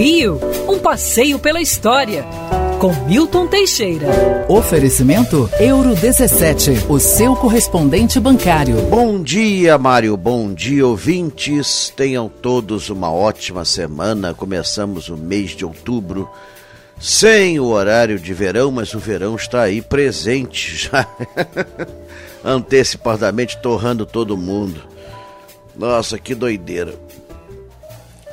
Rio, um passeio pela história. Com Milton Teixeira. Oferecimento Euro 17, o seu correspondente bancário. Bom dia, Mário. Bom dia, ouvintes. Tenham todos uma ótima semana. Começamos o mês de outubro sem o horário de verão, mas o verão está aí presente já. Antecipadamente torrando todo mundo. Nossa, que doideira.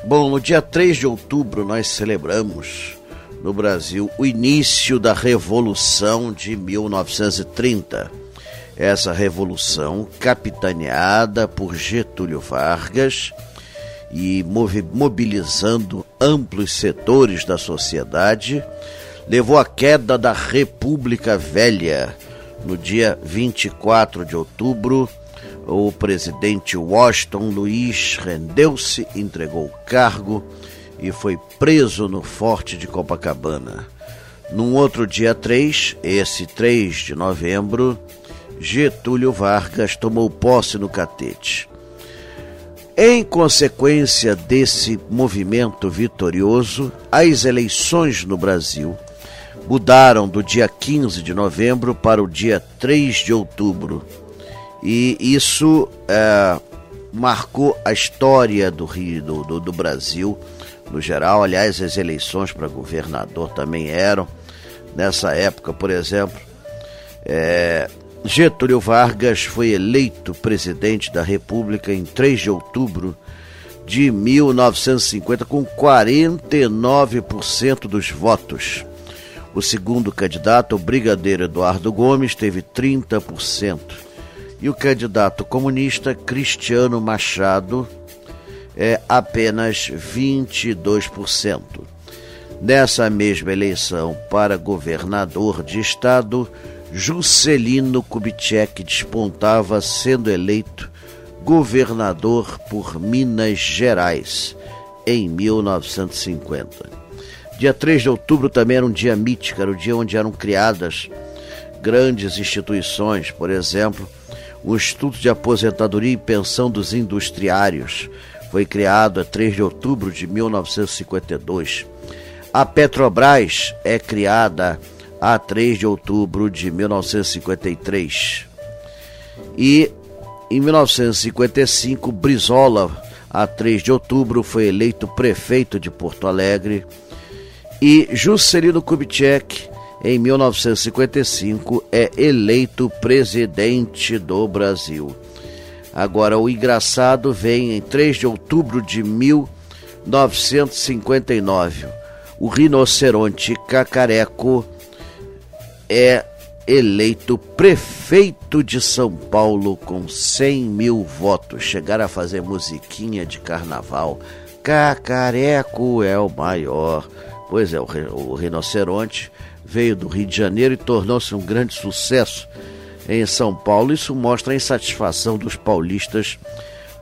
Bom, no dia 3 de outubro nós celebramos no Brasil o início da Revolução de 1930. Essa revolução, capitaneada por Getúlio Vargas e mobilizando amplos setores da sociedade, levou à queda da República Velha no dia 24 de outubro o presidente Washington Luiz rendeu-se, entregou o cargo e foi preso no Forte de Copacabana. Num outro dia 3, esse 3 de novembro, Getúlio Vargas tomou posse no Catete. Em consequência desse movimento vitorioso, as eleições no Brasil mudaram do dia 15 de novembro para o dia 3 de outubro e isso é, marcou a história do Rio, do, do, do, Brasil no geral. Aliás, as eleições para governador também eram. Nessa época, por exemplo, é, Getúlio Vargas foi eleito presidente da República em 3 de outubro de 1950 com 49% dos votos. O segundo candidato, o brigadeiro Eduardo Gomes, teve 30% e o candidato comunista Cristiano Machado é apenas 22%. Nessa mesma eleição para governador de estado, Juscelino Kubitschek despontava sendo eleito governador por Minas Gerais em 1950. Dia 3 de outubro também era um dia mítico, era o dia onde eram criadas grandes instituições, por exemplo, o Instituto de Aposentadoria e Pensão dos Industriários foi criado a 3 de outubro de 1952. A Petrobras é criada a 3 de outubro de 1953. E em 1955, Brizola, a 3 de outubro, foi eleito prefeito de Porto Alegre. E Juscelino Kubitschek em 1955, é eleito presidente do Brasil. Agora, o engraçado vem em 3 de outubro de 1959. O rinoceronte cacareco é eleito prefeito de São Paulo com 100 mil votos. Chegaram a fazer musiquinha de carnaval. Cacareco é o maior. Pois é, o, o rinoceronte veio do Rio de Janeiro e tornou-se um grande sucesso em São Paulo. Isso mostra a insatisfação dos paulistas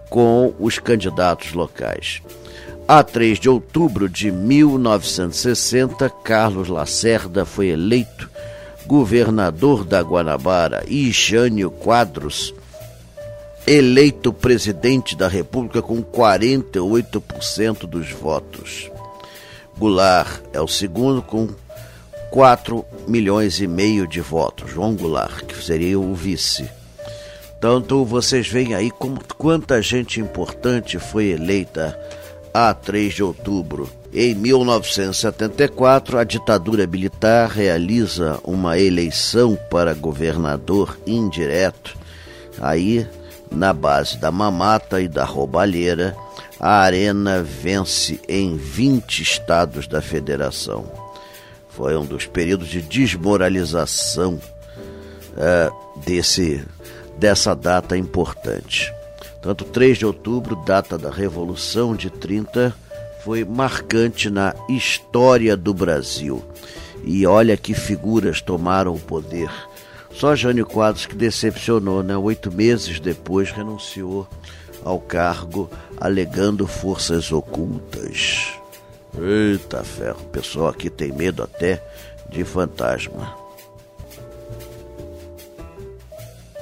com os candidatos locais. A 3 de outubro de 1960, Carlos Lacerda foi eleito governador da Guanabara e Jânio Quadros eleito presidente da República com 48% dos votos. Goulart é o segundo com 4 milhões e meio de votos. João Goulart, que seria o vice. Tanto vocês veem aí como quanta gente importante foi eleita a 3 de outubro. Em 1974, a ditadura militar realiza uma eleição para governador indireto. Aí, na base da mamata e da roubalheira, a Arena vence em 20 estados da federação. Foi um dos períodos de desmoralização é, desse, dessa data importante. Tanto 3 de outubro, data da Revolução de 30, foi marcante na história do Brasil. E olha que figuras tomaram o poder. Só Jânio Quadros que decepcionou, né? Oito meses depois renunciou ao cargo, alegando forças ocultas. Eita ferro, o pessoal aqui tem medo até de fantasma.